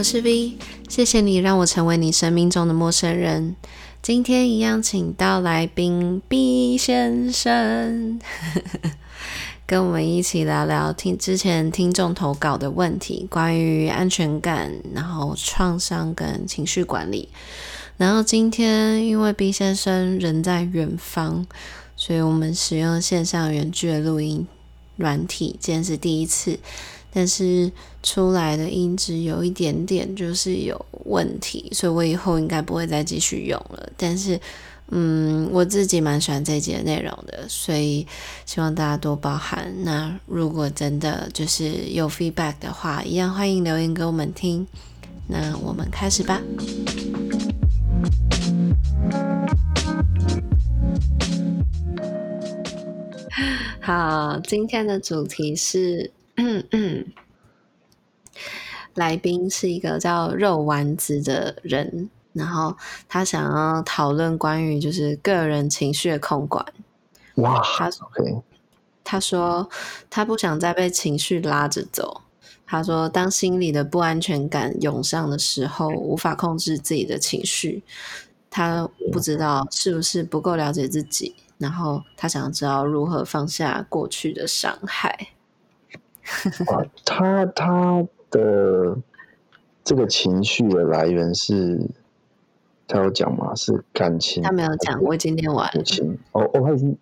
我是 V，谢谢你让我成为你生命中的陌生人。今天一样，请到来宾 B 先生，跟我们一起聊聊听之前听众投稿的问题，关于安全感，然后创伤跟情绪管理。然后今天因为 B 先生人在远方，所以我们使用线上远距的录音软体，今天是第一次。但是出来的音质有一点点就是有问题，所以我以后应该不会再继续用了。但是，嗯，我自己蛮喜欢这一集的内容的，所以希望大家多包涵。那如果真的就是有 feedback 的话，一样欢迎留言给我们听。那我们开始吧。好，今天的主题是。嗯嗯，来宾是一个叫肉丸子的人，然后他想要讨论关于就是个人情绪的控管。哇，他.他说他不想再被情绪拉着走。他说，当心里的不安全感涌上的时候，无法控制自己的情绪，他不知道是不是不够了解自己，然后他想知道如何放下过去的伤害。啊，他他的这个情绪的来源是，他有讲吗？是感情？他没有讲，我已经念完了。情哦哦，他已经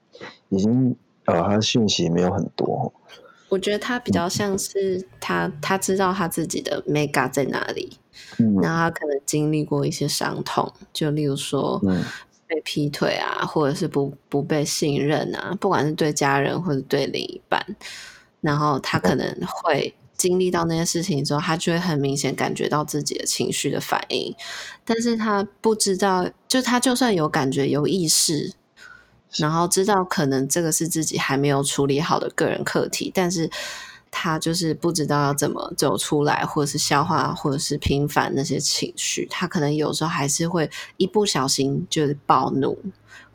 已经呃，他讯息没有很多。我觉得他比较像是他、嗯、他知道他自己的 mega 在哪里，嗯，然后他可能经历过一些伤痛，就例如说，嗯，被劈腿啊，或者是不不被信任啊，不管是对家人或者对另一半。然后他可能会经历到那些事情之后，他就会很明显感觉到自己的情绪的反应，但是他不知道，就他就算有感觉、有意识，然后知道可能这个是自己还没有处理好的个人课题，但是他就是不知道要怎么走出来，或者是消化，或者是平反那些情绪，他可能有时候还是会一不小心就是暴怒。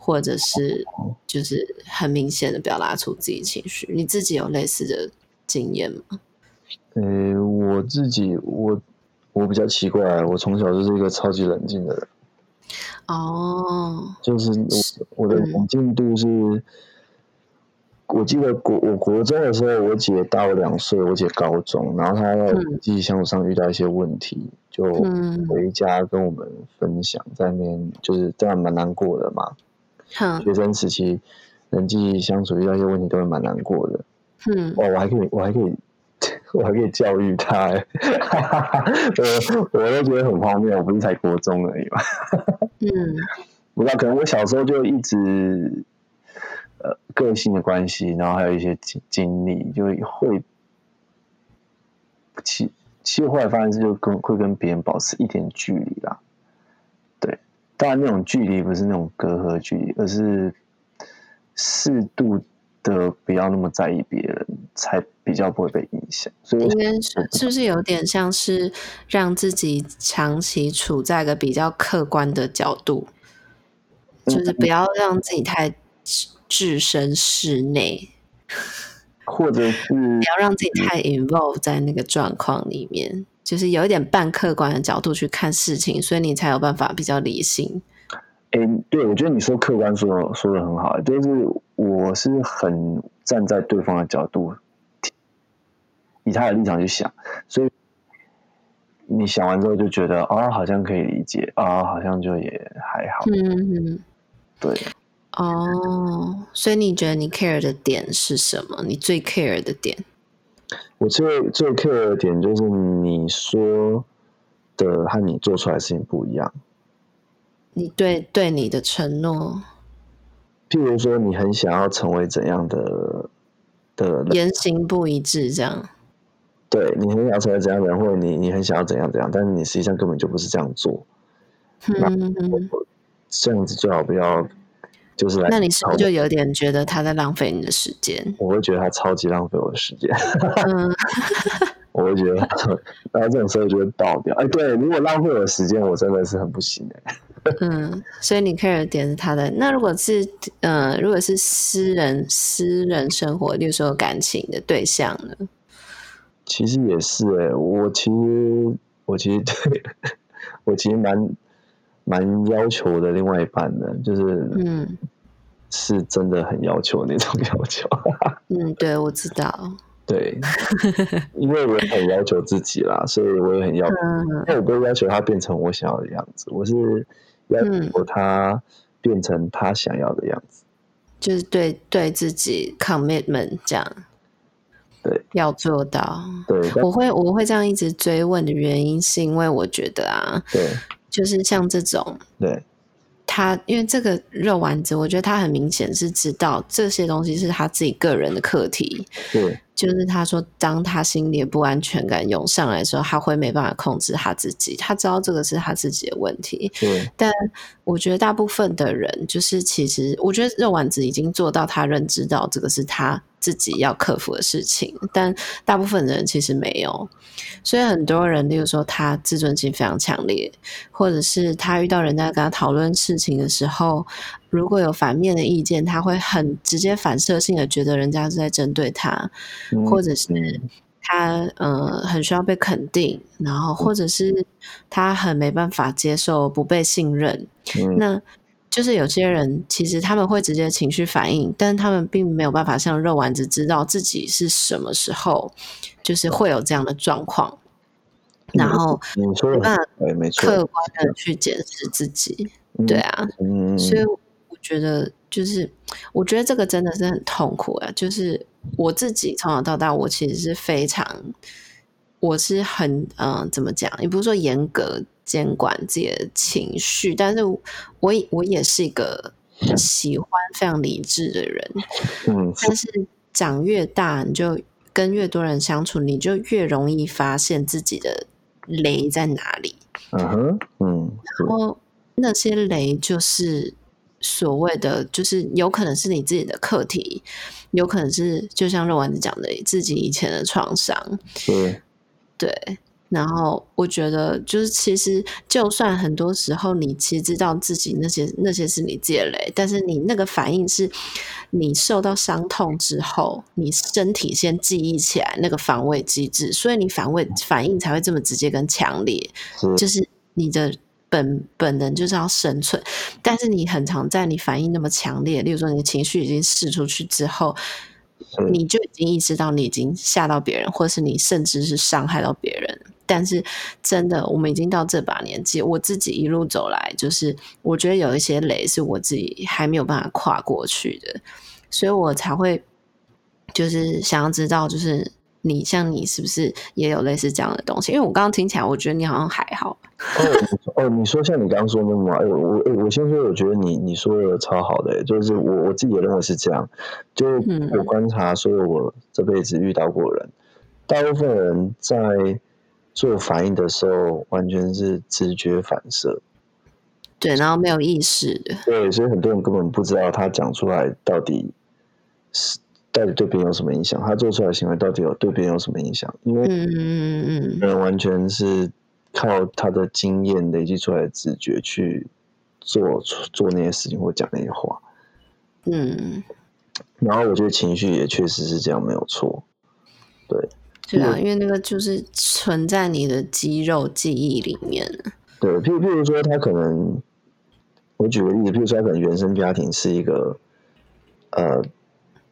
或者是就是很明显的表达出自己情绪，你自己有类似的经验吗？呃、欸，我自己我我比较奇怪，我从小就是一个超级冷静的人。哦，就是我我的冷静度是，嗯、我记得国我国中的时候，我姐大我两岁，我姐高中，然后她在人际相处上遇到一些问题，嗯，就回家跟我们分享，在那边就是这样蛮难过的嘛。学生时期人际相处遇到一些问题都会蛮难过的。嗯，哦，我还可以，我还可以，我还可以教育他。我我都觉得很荒谬，我不是才国中而已嘛。嗯，不知道，可能我小时候就一直呃个性的关系，然后还有一些经经历，就会其其实后来发现是就跟会跟别人保持一点距离啦。当然，那种距离不是那种隔阂距离，而是适度的不要那么在意别人，才比较不会被影响。所以，应该是是不是有点像是让自己长期处在一个比较客观的角度，就是不要让自己太置身事内，或者是不要让自己太 involve 在那个状况里面。就是有一点半客观的角度去看事情，所以你才有办法比较理性。哎、欸，对，我觉得你说客观说说的很好，就是我是很站在对方的角度，以他的立场去想，所以你想完之后就觉得啊、哦，好像可以理解啊、哦，好像就也还好。嗯嗯，对。哦，所以你觉得你 care 的点是什么？你最 care 的点？我最最 care 的点就是你说的和你做出来的事情不一样。你对对你的承诺，譬如说你很想要成为怎样的的言行不一致，这样。对，你很想要成为怎样的人，或者你你很想要怎样怎样，但是你实际上根本就不是这样做。这样子最好不要。就是来，那你是不是就有点觉得他在浪费你的时间？我会觉得他超级浪费我的时间。嗯，我会觉得，然后这种时候就会爆掉。哎，对，如果浪费我的时间，我真的是很不行哎。嗯，所以你 care 的点是他的。那如果是，呃，如果是私人私人生活，例如说感情的对象呢？其实也是哎，我其实我我其实 对我其实蛮蛮要求的，另外一半的，就是嗯，是真的很要求那种 要求。嗯，对，我知道。对，因为我很要求自己啦，所以我也很要求，但我不会要求他变成我想要的样子，我是要求他变成他想要的样子，就是对对自己 commitment 这样，对，要做到。对，我会我会这样一直追问的原因，是因为我觉得啊，对，就是像这种，对。他因为这个肉丸子，我觉得他很明显是知道这些东西是他自己个人的课题。对，就是他说，当他心里的不安全感涌上来的时候，他会没办法控制他自己。他知道这个是他自己的问题。对，但我觉得大部分的人，就是其实我觉得肉丸子已经做到他认知到这个是他自己要克服的事情，但大部分的人其实没有。所以很多人，例如说他自尊心非常强烈，或者是他遇到人家跟他讨论事情的时候，如果有反面的意见，他会很直接反射性的觉得人家是在针对他，嗯、或者是他呃很需要被肯定，然后或者是他很没办法接受不被信任，嗯、那。就是有些人其实他们会直接情绪反应，但他们并没有办法像肉丸子知道自己是什么时候，就是会有这样的状况，然后没办法客观的去检视自己，对啊，所以我觉得就是我觉得这个真的是很痛苦啊，就是我自己从小到大，我其实是非常，我是很嗯、呃，怎么讲？也不是说严格。监管自己的情绪，但是我我也是一个喜欢非常理智的人。嗯，但是长越大，你就跟越多人相处，你就越容易发现自己的雷在哪里。嗯哼，嗯，然后那些雷就是所谓的，就是有可能是你自己的课题，有可能是就像肉丸子讲的，自己以前的创伤。对，对。然后我觉得，就是其实，就算很多时候你其实知道自己那些那些是你自己的雷，但是你那个反应是你受到伤痛之后，你身体先记忆起来那个防卫机制，所以你反卫反应才会这么直接跟强烈。就是你的本本能就是要生存，但是你很常在你反应那么强烈，例如说你的情绪已经释出去之后，你就已经意识到你已经吓到别人，或是你甚至是伤害到别人。但是真的，我们已经到这把年纪，我自己一路走来，就是我觉得有一些雷是我自己还没有办法跨过去的，所以我才会就是想要知道，就是你像你是不是也有类似这样的东西？因为我刚刚听起来，我觉得你好像还好。哦哦，你说像你刚刚说的嘛？哎，我哎，我先说，我觉得你你说的超好的，就是我我自己也认为是这样。就我观察，所有我这辈子遇到过的人，大部分人在。做反应的时候，完全是直觉反射，对，然后没有意识的，对，所以很多人根本不知道他讲出来到底是到底对别人有什么影响，他做出来的行为到底有对别人有什么影响？因为嗯嗯嗯嗯，完全是靠他的经验累积出来的直觉去做做那些事情或讲那些话，嗯，然后我觉得情绪也确实是这样，没有错，对。对啊，因为那个就是存在你的肌肉记忆里面。对，譬如譬如说，他可能，我举个例子，譬如说，他可能原生家庭是一个，呃，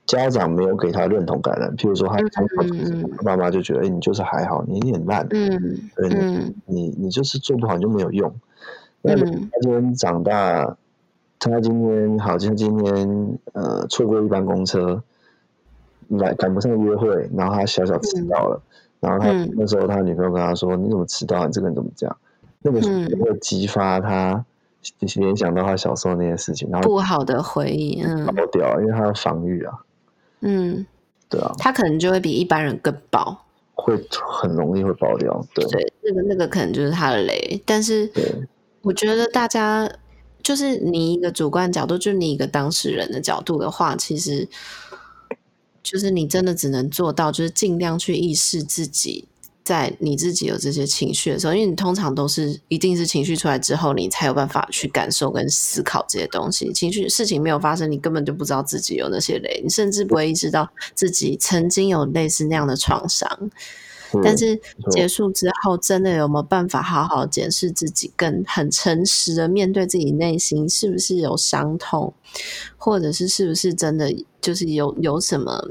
家长没有给他认同感的。譬如说，他从小妈妈就觉得，哎、你就是还好，你你很烂，嗯，对，嗯、你你你就是做不好你就没有用。那他今天长大，他今天好像今天呃错过一班公车。来赶不上约会，然后他小小迟到了，嗯、然后他、嗯、那时候他女朋友跟他说：“你怎么迟到？你这个人怎么这样？”那个会激发他联想到他小时候那些事情，然后不好的回忆，嗯，爆掉，因为他的防御啊，嗯，对啊，他可能就会比一般人更爆，会很容易会爆掉，对，对，那个那个可能就是他的雷，但是我觉得大家就是你一个主观角度，就是你一个当事人的角度的话，其实。就是你真的只能做到，就是尽量去意识自己在你自己有这些情绪的时候，因为你通常都是一定是情绪出来之后，你才有办法去感受跟思考这些东西。情绪事情没有发生，你根本就不知道自己有那些雷，你甚至不会意识到自己曾经有类似那样的创伤。但是结束之后，真的有没有办法好好检视自己，跟很诚实的面对自己内心是不是有伤痛，或者是是不是真的就是有有什么？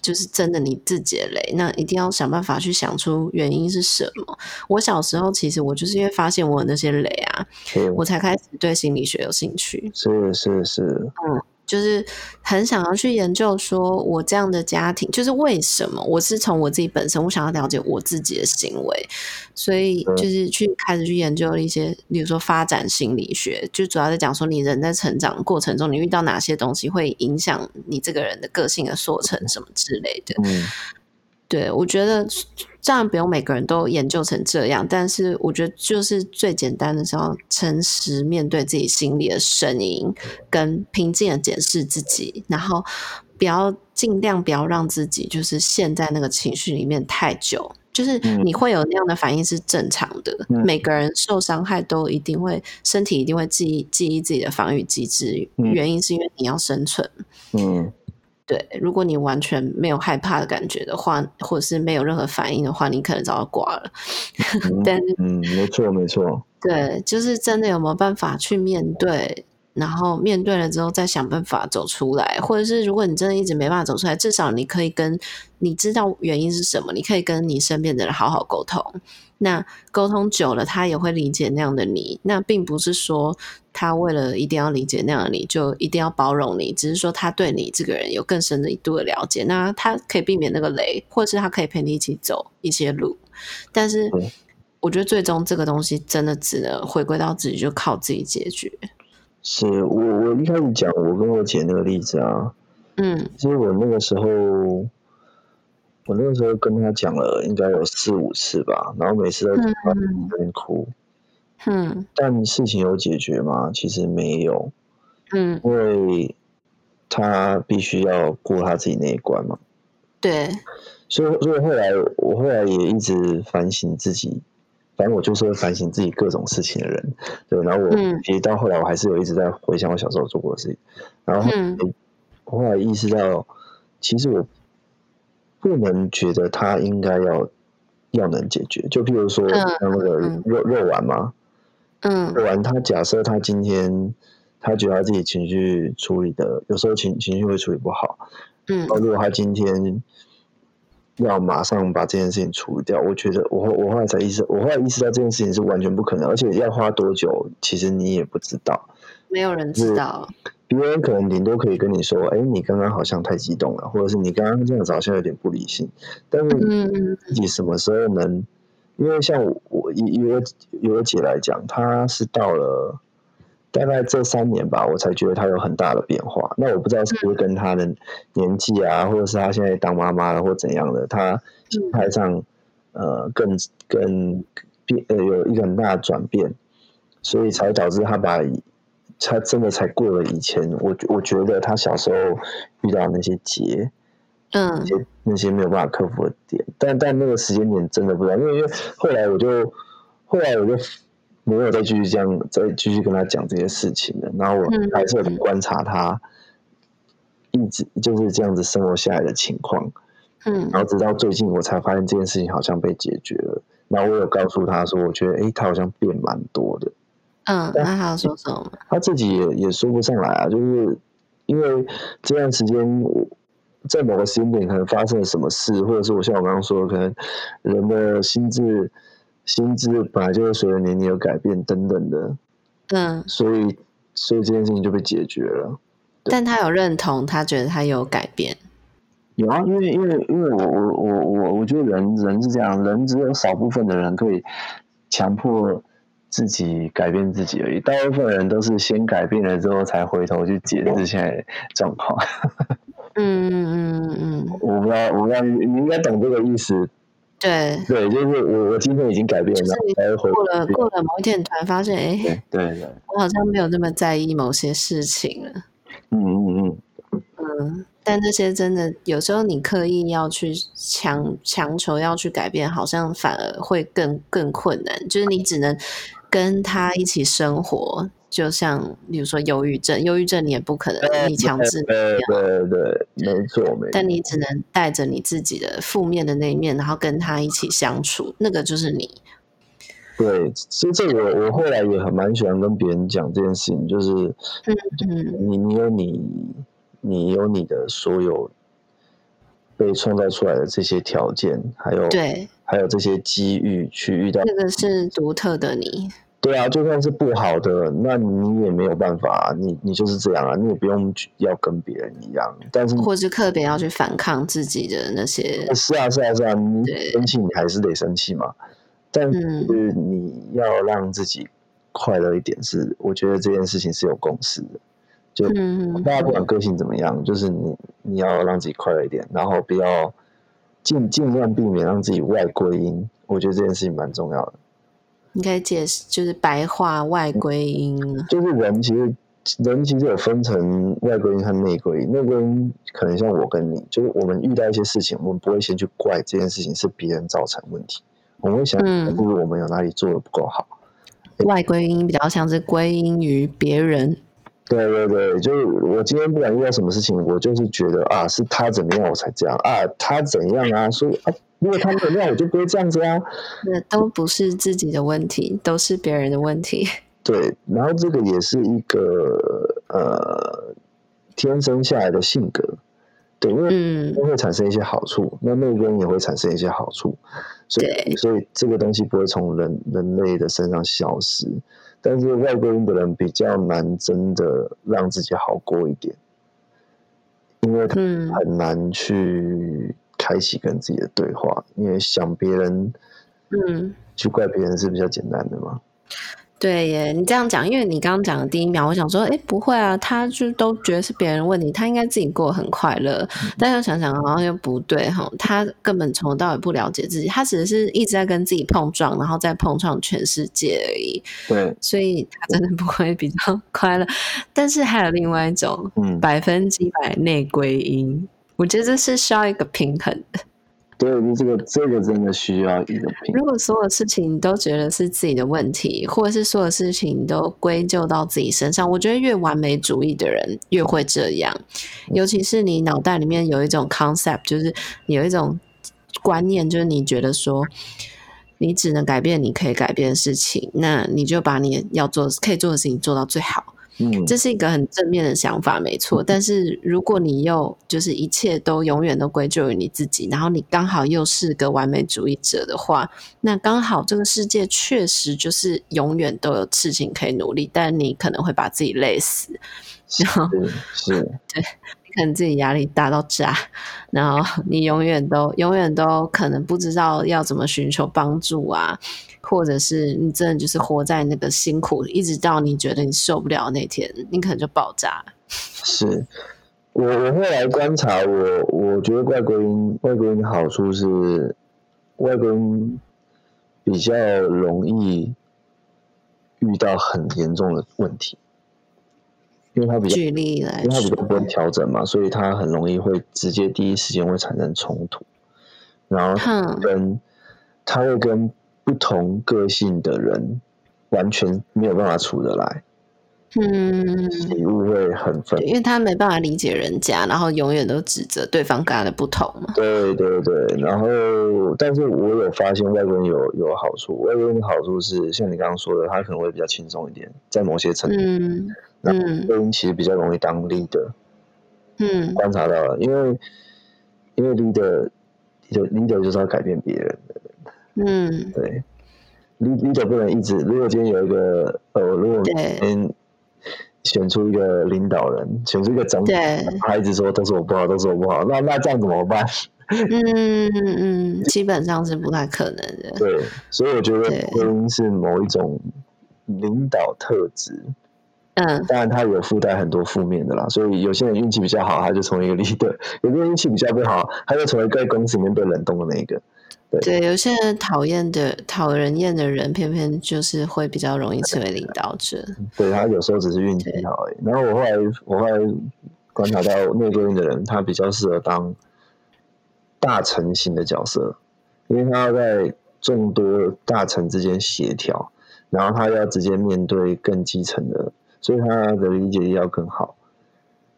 就是真的你自己的雷，那一定要想办法去想出原因是什么。我小时候其实我就是因为发现我有那些雷啊，我才开始对心理学有兴趣。是是是，嗯。就是很想要去研究，说我这样的家庭，就是为什么？我是从我自己本身，我想要了解我自己的行为，所以就是去开始去研究了一些，比如说发展心理学，就主要在讲说你人在成长过程中，你遇到哪些东西会影响你这个人的个性的塑成什么之类的。嗯，对，我觉得。这样不用每个人都研究成这样，但是我觉得就是最简单的时候，诚实面对自己心里的声音，跟平静的检视自己，然后不要尽量不要让自己就是陷在那个情绪里面太久。就是你会有那样的反应是正常的，嗯、每个人受伤害都一定会身体一定会记忆记忆自己的防御机制，原因是因为你要生存。嗯。对，如果你完全没有害怕的感觉的话，或者是没有任何反应的话，你可能早就挂了。嗯、但是，嗯，没错，没错。对，就是真的有没有办法去面对，然后面对了之后再想办法走出来，或者是如果你真的一直没办法走出来，至少你可以跟你知道原因是什么，你可以跟你身边的人好好沟通。那沟通久了，他也会理解那样的你。那并不是说他为了一定要理解那样的你，就一定要包容你。只是说他对你这个人有更深的一度的了解。那他可以避免那个雷，或者是他可以陪你一起走一些路。但是，我觉得最终这个东西真的只能回归到自己，就靠自己解决。是我，我一开始讲我跟我姐那个例子啊，嗯，其实我那个时候。我那个时候跟她讲了，应该有四五次吧，然后每次都在那边哭。嗯，但事情有解决吗？其实没有。嗯，因为他必须要过他自己那一关嘛。对。所以，所以后来我后来也一直反省自己，反正我就是会反省自己各种事情的人。对，然后我其实到后来我还是有一直在回想我小时候做过的事情，然后我后来意识到，其实我。不能觉得他应该要要能解决，就譬如说像那个肉肉丸嘛，嗯，肉丸他假设他今天他觉得他自己情绪处理的有时候情情绪会处理不好，嗯，如果他今天要马上把这件事情处理掉，我觉得我我后来才意识，我后来意识到这件事情是完全不可能，而且要花多久，其实你也不知道，没有人知道。别人可能顶多可以跟你说：“哎，你刚刚好像太激动了，或者是你刚刚这样子好像有点不理性。”但是你自己什么时候能？因为像我，我以以我以我姐来讲，她是到了大概这三年吧，我才觉得他有很大的变化。那我不知道是不是跟他的年纪啊，或者是他现在当妈妈了，或怎样的，他心态上呃更更变呃有一个很大的转变，所以才导致他把。他真的才过了以前，我我觉得他小时候遇到那些结，嗯，那些那些没有办法克服的点，但但那个时间点真的不知道，因为因为后来我就后来我就没有再继续这样再继续跟他讲这些事情了，然后我还是很观察他，一直就是这样子生活下来的情况，嗯，然后直到最近我才发现这件事情好像被解决了，然后我有告诉他说，我觉得诶，他好像变蛮多的。嗯，那他要说什么？他自己也也说不上来啊，就是因为这段时间在某个时间点可能发生了什么事，或者是我像我刚刚说的，可能人的心智心智本来就会随着年龄有改变等等的，嗯，所以所以这件事情就被解决了。但他有认同，他觉得他有改变。有啊，因为因为因为我我我我我觉得人人是这样，人只有少部分的人可以强迫。自己改变自己而已，大部分人都是先改变了之后才回头去解释现在状况。嗯嗯嗯嗯，我不知道，我不知道你，你应该懂这个意思。对对，就是我我今天已经改变了，就是过了过了某一天，突然发现，哎，对对，对，我好像没有那么在意某些事情了。嗯嗯嗯嗯，但这些真的有时候你刻意要去强强求要去改变，好像反而会更更困难，就是你只能。跟他一起生活，就像比如说忧郁症，忧郁症你也不可能你强制，对对对，没错没错。但你只能带着你自己的负面的那一面，然后跟他一起相处，那个就是你。对，其实这个我我后来也很蛮喜欢跟别人讲这件事情，就是嗯嗯，你你有你你有你的所有被创造出来的这些条件，还有对，还有这些机遇去遇到，那个是独特的你。对啊，就算是不好的，那你也没有办法，你你就是这样啊，你也不用要跟别人一样，但是或是特别要去反抗自己的那些。是啊是啊是啊，你生气你还是得生气嘛。但是你要让自己快乐一点是，是、嗯、我觉得这件事情是有共识的。就大家不管个性怎么样，嗯、就是你你要让自己快乐一点，然后不要尽尽量避免让自己外归因。我觉得这件事情蛮重要的。应该解释就是白话外归因，就是人其实人其实有分成外归因和内归因。内归因可能像我跟你，就是我们遇到一些事情，我们不会先去怪这件事情是别人造成问题。我们会想，不如我们有哪里做的不够好。嗯、外归因比较像是归因于别人。对对对，就是我今天不管遇到什么事情，我就是觉得啊，是他怎么样我才这样啊，他怎样啊，所以啊，如果他怎么样，我就不会这样子啊。那都不是自己的问题，都是别人的问题。对，然后这个也是一个呃天生下来的性格。对，因为都会产生一些好处，嗯、那内归因也会产生一些好处，所以所以这个东西不会从人人类的身上消失，但是外国人的人比较难真的让自己好过一点，因为他很难去开启跟自己的对话，嗯、因为想别人，嗯，去怪别人是比较简单的嘛。对耶，你这样讲，因为你刚刚讲的第一秒，我想说，哎，不会啊，他就都觉得是别人问题，他应该自己过得很快乐。嗯、但又想想，好像又不对哈，他根本从头到尾不了解自己，他只是一直在跟自己碰撞，然后再碰撞全世界而已。对，所以他真的不会比较快乐。但是还有另外一种，嗯，百分之百内归因，我觉得这是需要一个平衡的。所以，这个这个真的需要一个平衡。如果所有事情都觉得是自己的问题，或者是所有事情都归咎到自己身上，我觉得越完美主义的人越会这样。尤其是你脑袋里面有一种 concept，就是有一种观念，就是你觉得说你只能改变你可以改变的事情，那你就把你要做可以做的事情做到最好。嗯，这是一个很正面的想法，没错。但是如果你又就是一切都永远都归咎于你自己，然后你刚好又是个完美主义者的话，那刚好这个世界确实就是永远都有事情可以努力，但你可能会把自己累死。是是，对，你可能自己压力大到炸，然后你永远都永远都可能不知道要怎么寻求帮助啊。或者是你真的就是活在那个辛苦，一直到你觉得你受不了那天，你可能就爆炸。是我我会来观察我，我觉得外国人外国人的好处是外国人比较容易遇到很严重的问题，因为他比较举例来说，因为它比较不会调整嘛，所以他很容易会直接第一时间会产生冲突，然后跟他会跟。不同个性的人完全没有办法处得来，嗯，礼物会很分，因为他没办法理解人家，然后永远都指责对方跟他的不同嘛。对对对，然后，但是我有发现外国人有有好处，外国人的好处是像你刚刚说的，他可能会比较轻松一点，在某些层面，嗯，那外归因其实比较容易当 leader，嗯，观察到了，因为因为 leader 就 leader 就是要改变别人的。嗯，对，leader 不能一直。如果今天有一个呃，如果今天选出一个领导人，选出一个总统，他一直说都是我不好，都是我不好，那那这样怎么办？嗯嗯，基本上是不太可能的。对，所以我觉得婚姻是某一种领导特质。嗯，当然他有附带很多负面的啦，所以有些人运气比较好，他就成为一个 leader；有些人运气比较不好，他就成为在公司里面被冷冻的那一个。对，对，有些人讨厌的、讨人厌的人，偏偏就是会比较容易成为领导者。对，他有时候只是运气好而已。然后我后来，我后来观察到内归因的人，他比较适合当大臣型的角色，因为他要在众多大臣之间协调，然后他要直接面对更基层的所以他的理解力要更好，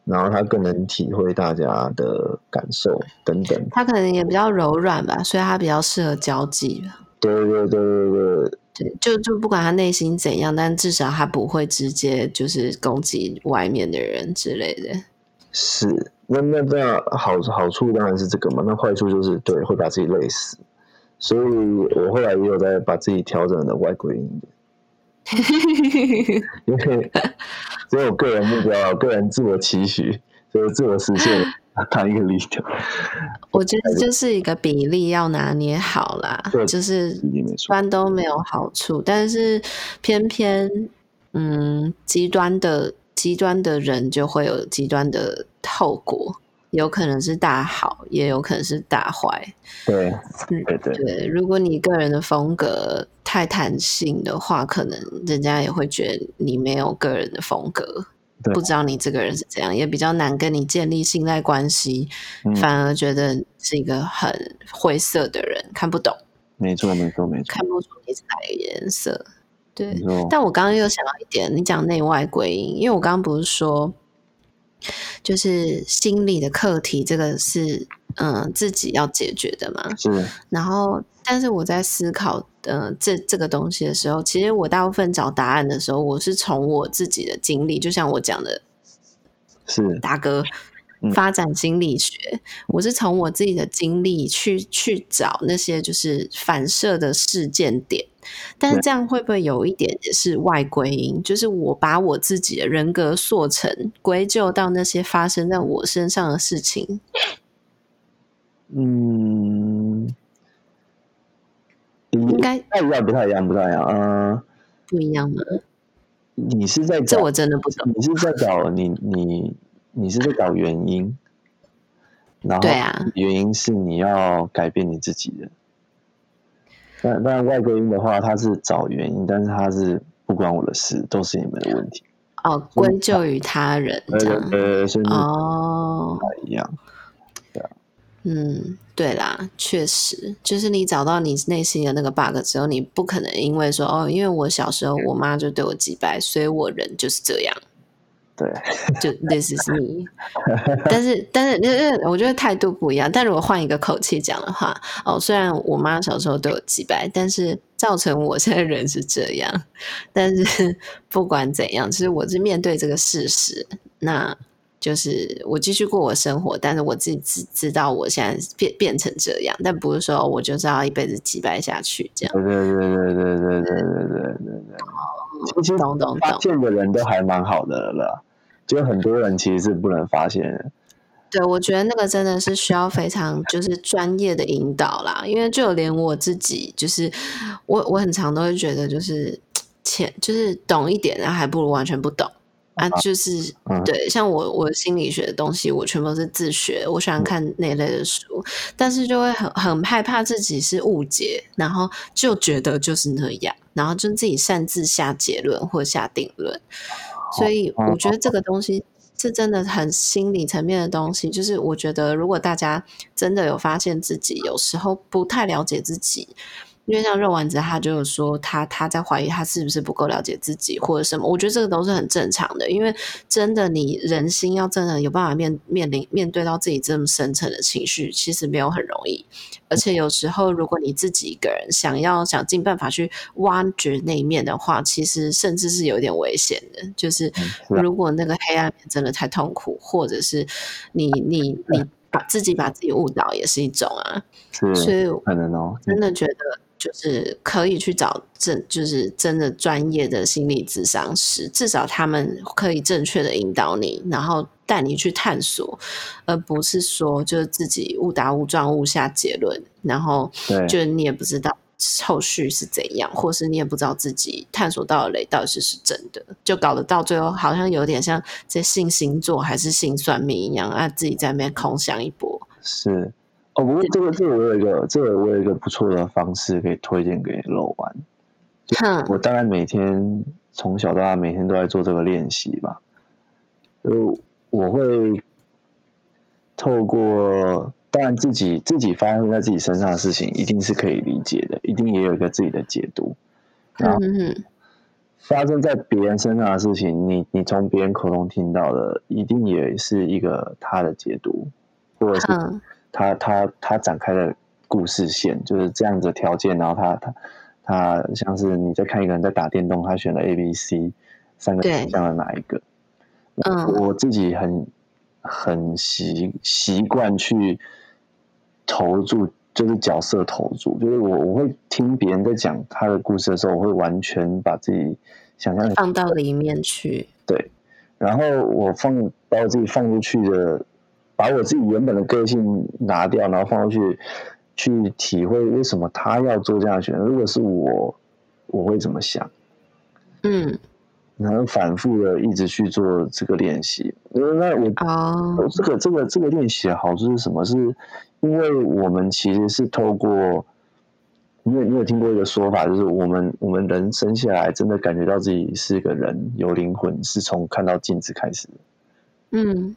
然后他更能体会大家的感受等等。他可能也比较柔软吧，所以他比较适合交际。对对对对对。对，就就不管他内心怎样，但至少他不会直接就是攻击外面的人之类的。是，那那这样好好处当然是这个嘛，那坏处就是对会把自己累死。所以我后来也有在把自己调整的外归一点。因为只有个人目标，个人自我期许，就是自我实现，当一个理想。我觉得就是一个比例要拿捏好啦，对就是一般都没有好处，但是偏偏嗯，极端的极端的人就会有极端的后果。有可能是大好，也有可能是大坏。对，对对对。如果你个人的风格太弹性的话，可能人家也会觉得你没有个人的风格，不知道你这个人是怎样，也比较难跟你建立信赖关系，嗯、反而觉得是一个很灰色的人，看不懂。没错，没错，没错，看不出你是哪个颜色。对，错但我刚刚又想到一点，你讲内外归因，因为我刚刚不是说。就是心理的课题，这个是嗯、呃、自己要解决的嘛。是。然后，但是我在思考呃这这个东西的时候，其实我大部分找答案的时候，我是从我自己的经历，就像我讲的，是大哥。发展心理学，我是从我自己的经历去去找那些就是反射的事件点，但是这样会不会有一点也是外归因？就是我把我自己的人格塑成归咎到那些发生在我身上的事情？嗯，应该不太一样，不太一样，不太一样，嗯，不一样吗？你是在找，这我真的不懂。你是在找你你。你是在找原因，然后原因是你要改变你自己的。但但外归因的话，他是找原因，但是他是不关我的事，都是你们的问题。哦，归咎于他人这样。呃，甚至哦，一样。对啊。嗯，对啦，确实，就是你找到你内心的那个 bug 之后，你不可能因为说哦，因为我小时候我妈就对我击败，所以我人就是这样。对，就 this is me，但是但是，因为我觉得态度不一样。但如果换一个口气讲的话，哦，虽然我妈小时候都有几百，但是造成我现在人是这样。但是不管怎样，其实我是面对这个事实，那就是我继续过我生活。但是我自己知知道我现在变变成这样，但不是说我就是要一辈子几百下去这样。对对对对对对对对对对对。其实懂懂懂，发现的人都还蛮好的了，就很多人其实是不能发现的。对，我觉得那个真的是需要非常就是专业的引导啦，因为就连我自己，就是我我很常都会觉得就是浅，就是懂一点，然后还不如完全不懂。啊，就是、嗯、对，像我我心理学的东西，我全部都是自学。我喜欢看那类的书，嗯、但是就会很很害怕自己是误解，然后就觉得就是那样，然后就自己擅自下结论或下定论。所以我觉得这个东西是真的很心理层面的东西。就是我觉得，如果大家真的有发现自己有时候不太了解自己。因为像肉丸子，他就是说他他在怀疑他是不是不够了解自己或者什么，我觉得这个都是很正常的。因为真的，你人心要真的有办法面面临面对到自己这么深层的情绪，其实没有很容易。而且有时候，如果你自己一个人想要想尽办法去挖掘那一面的话，其实甚至是有点危险的。就是如果那个黑暗面真的太痛苦，或者是你你你把自己把自己误导，也是一种啊。是，所以可能哦，真的觉得。就是可以去找正，就是真的专业的心理咨商师，至少他们可以正确的引导你，然后带你去探索，而不是说就是自己误打误撞误下结论，然后就你也不知道后续是怎样，或是你也不知道自己探索到的雷到底是是真的，就搞得到最后好像有点像在信星座还是信算命一样啊，自己在那边空想一波。是。哦，不过这个这个我有一个这个我有一个不错的方式可以推荐给肉丸。我大概每天从小到大每天都在做这个练习吧。就我会透过当然自己自己发生在自己身上的事情，一定是可以理解的，一定也有一个自己的解读。然后发生在别人身上的事情，你你从别人口中听到的，一定也是一个他的解读，或者是他他他展开的故事线，就是这样子的条件，然后他他他像是你在看一个人在打电动，他选了 A、B、C 三个选项的哪一个？嗯，我自己很很习习惯去投注。就是角色投注，就是我我会听别人在讲他的故事的时候，我会完全把自己想象放到里面去。对，然后我放把我自己放出去的，把我自己原本的个性拿掉，然后放出去去体会为什么他要做这样的选择。如果是我，我会怎么想？嗯，然后反复的一直去做这个练习。因为那我哦，这个这个这个练习的好处是什么？是因为我们其实是透过，你有你有听过一个说法，就是我们我们人生下来真的感觉到自己是个人有灵魂，是从看到镜子开始。嗯，对，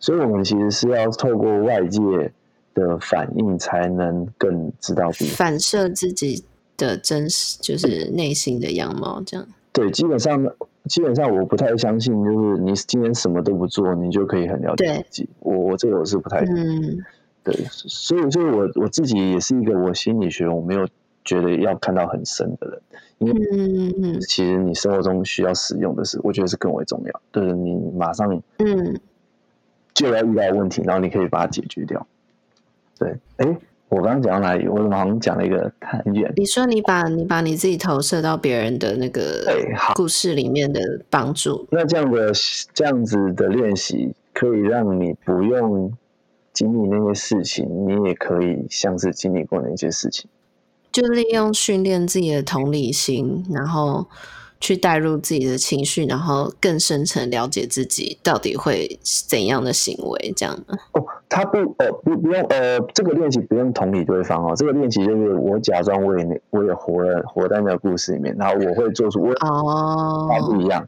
所以我们其实是要透过外界的反应，才能更知道自己反射自己的真实，就是内心的样貌。这样对，基本上基本上我不太相信，就是你今天什么都不做，你就可以很了解自己。我我这个我是不太嗯。对，所以，所以我我自己也是一个我心理学我没有觉得要看到很深的人，因为其实你生活中需要使用的是，我觉得是更为重要。就是你马上嗯就要遇到问题，然后你可以把它解决掉。对，哎，我刚刚讲到哪里？我怎么好像讲了一个很远？你说你把你把你自己投射到别人的那个故事里面的帮助，那这样的这样子的练习可以让你不用。经历那些事情，你也可以像是经历过那些事情，就利用训练自己的同理心，然后去带入自己的情绪，然后更深层了解自己到底会怎样的行为，这样的。哦，他不，呃，不，不用，呃，这个练习不用同理对方哦，这个练习就是我假装我也，我也活了，活在那个故事里面，然后我会做出我哦，不一样。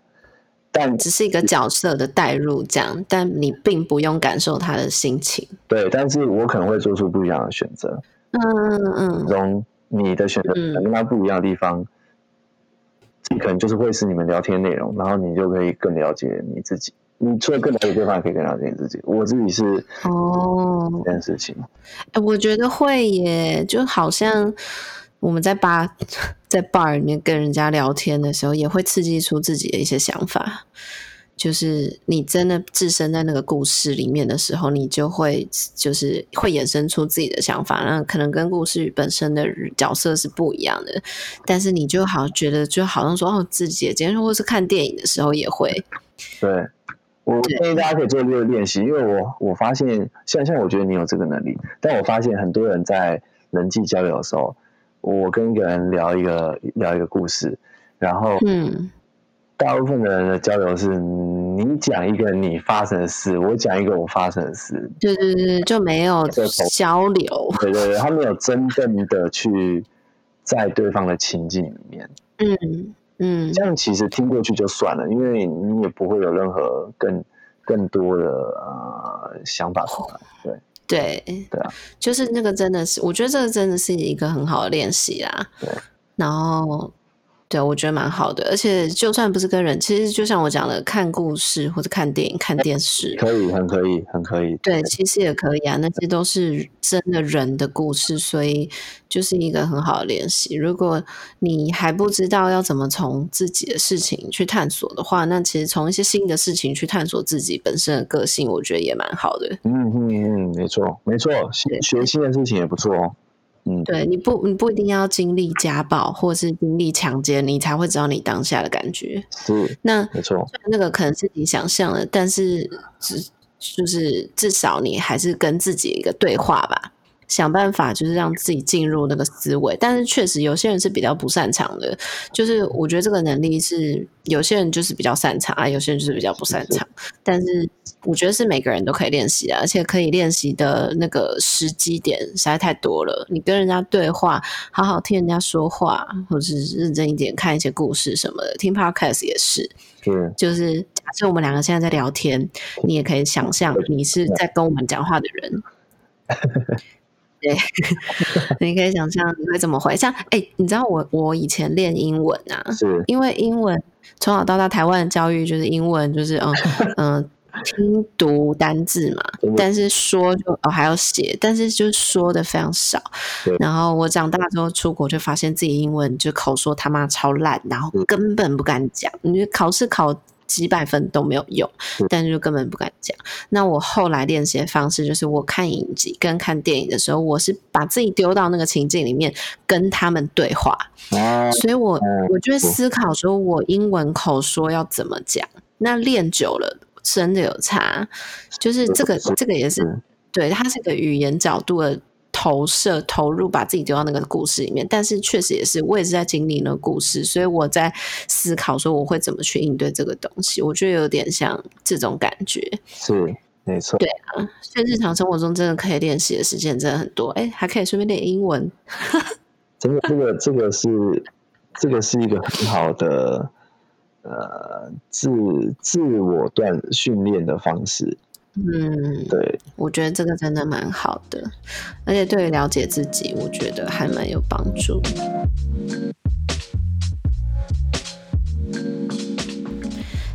但只是一个角色的代入，这样，但你并不用感受他的心情。对，但是我可能会做出不一样的选择。嗯嗯嗯。从你的选择跟他不一样的地方，嗯、可能就是会是你们聊天内容，然后你就可以更了解你自己。你除了更了解对方，可以更了解你自己。我自己是哦这件事情。哎、哦，我觉得会耶，就好像。我们在吧，在 bar 里面跟人家聊天的时候，也会刺激出自己的一些想法。就是你真的置身在那个故事里面的时候，你就会就是会衍生出自己的想法。那可能跟故事本身的角色是不一样的，但是你就好像觉得就好像说哦，自己今天或是看电影的时候也会。对，我建议大家可以做这个练习，因为我我发现，像像我觉得你有这个能力，但我发现很多人在人际交流的时候。我跟一个人聊一个聊一个故事，然后，嗯，大部分的人的交流是你讲一个你发生的事，我讲一个我发生的事，对对对，就没有 交流，对对对，他没有真正的去在对方的情境里面，嗯嗯，这样其实听过去就算了，因为你也不会有任何更更多的呃想法出来，对。对，对啊，就是那个真的是，我觉得这个真的是一个很好的练习啦。对，然后。对，我觉得蛮好的，而且就算不是跟人，其实就像我讲的，看故事或者看电影、看电视，可以，很可以，很可以。对，其实也可以啊，那些都是真的人的故事，所以就是一个很好的练习。如果你还不知道要怎么从自己的事情去探索的话，那其实从一些新的事情去探索自己本身的个性，我觉得也蛮好的。嗯嗯嗯，没错没错，学学新的事情也不错哦。嗯，对，你不，你不一定要经历家暴或是经历强奸，你才会知道你当下的感觉。是，那没错，那个可能是你想象的，但是只就是至少你还是跟自己一个对话吧。想办法就是让自己进入那个思维，但是确实有些人是比较不擅长的。就是我觉得这个能力是有些人就是比较擅长啊，有些人就是比较不擅长。但是我觉得是每个人都可以练习啊，而且可以练习的那个时机点实在太多了。你跟人家对话，好好听人家说话，或者是认真一点看一些故事什么的，听 podcast 也是。是，就是假设我们两个现在在聊天，你也可以想象你是在跟我们讲话的人。对，你可以想象你会怎么回？像哎、欸，你知道我我以前练英文啊，是因为英文从小到大台湾的教育就是英文就是嗯嗯听读单字嘛，但是说就哦还要写，但是就说的非常少。然后我长大之后出国就发现自己英文就口说他妈超烂，然后根本不敢讲，你考试考。几百分都没有用，但是就根本不敢讲。那我后来练习的方式就是，我看影集跟看电影的时候，我是把自己丢到那个情境里面，跟他们对话。所以我我就会思考说，我英文口说要怎么讲。那练久了真的有差，就是这个这个也是对，它是个语言角度的。投射投入，把自己丢到那个故事里面，但是确实也是，我也是在经历那个故事，所以我在思考说我会怎么去应对这个东西。我觉得有点像这种感觉，是没错。对啊，所以日常生活中真的可以练习的时间真的很多，哎，还可以顺便练英文。真的，这个这个是这个是一个很好的呃自自我锻训练的方式。嗯，对，我觉得这个真的蛮好的，而且对于了解自己，我觉得还蛮有帮助。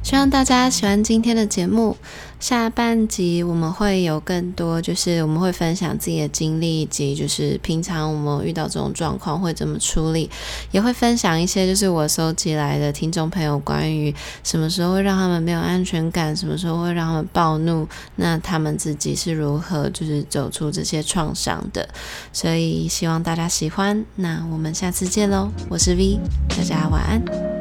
希望大家喜欢今天的节目。下半集我们会有更多，就是我们会分享自己的经历，以及就是平常我们遇到这种状况会怎么处理，也会分享一些就是我收集来的听众朋友关于什么时候会让他们没有安全感，什么时候会让他们暴怒，那他们自己是如何就是走出这些创伤的。所以希望大家喜欢，那我们下次见喽，我是 V，大家晚安。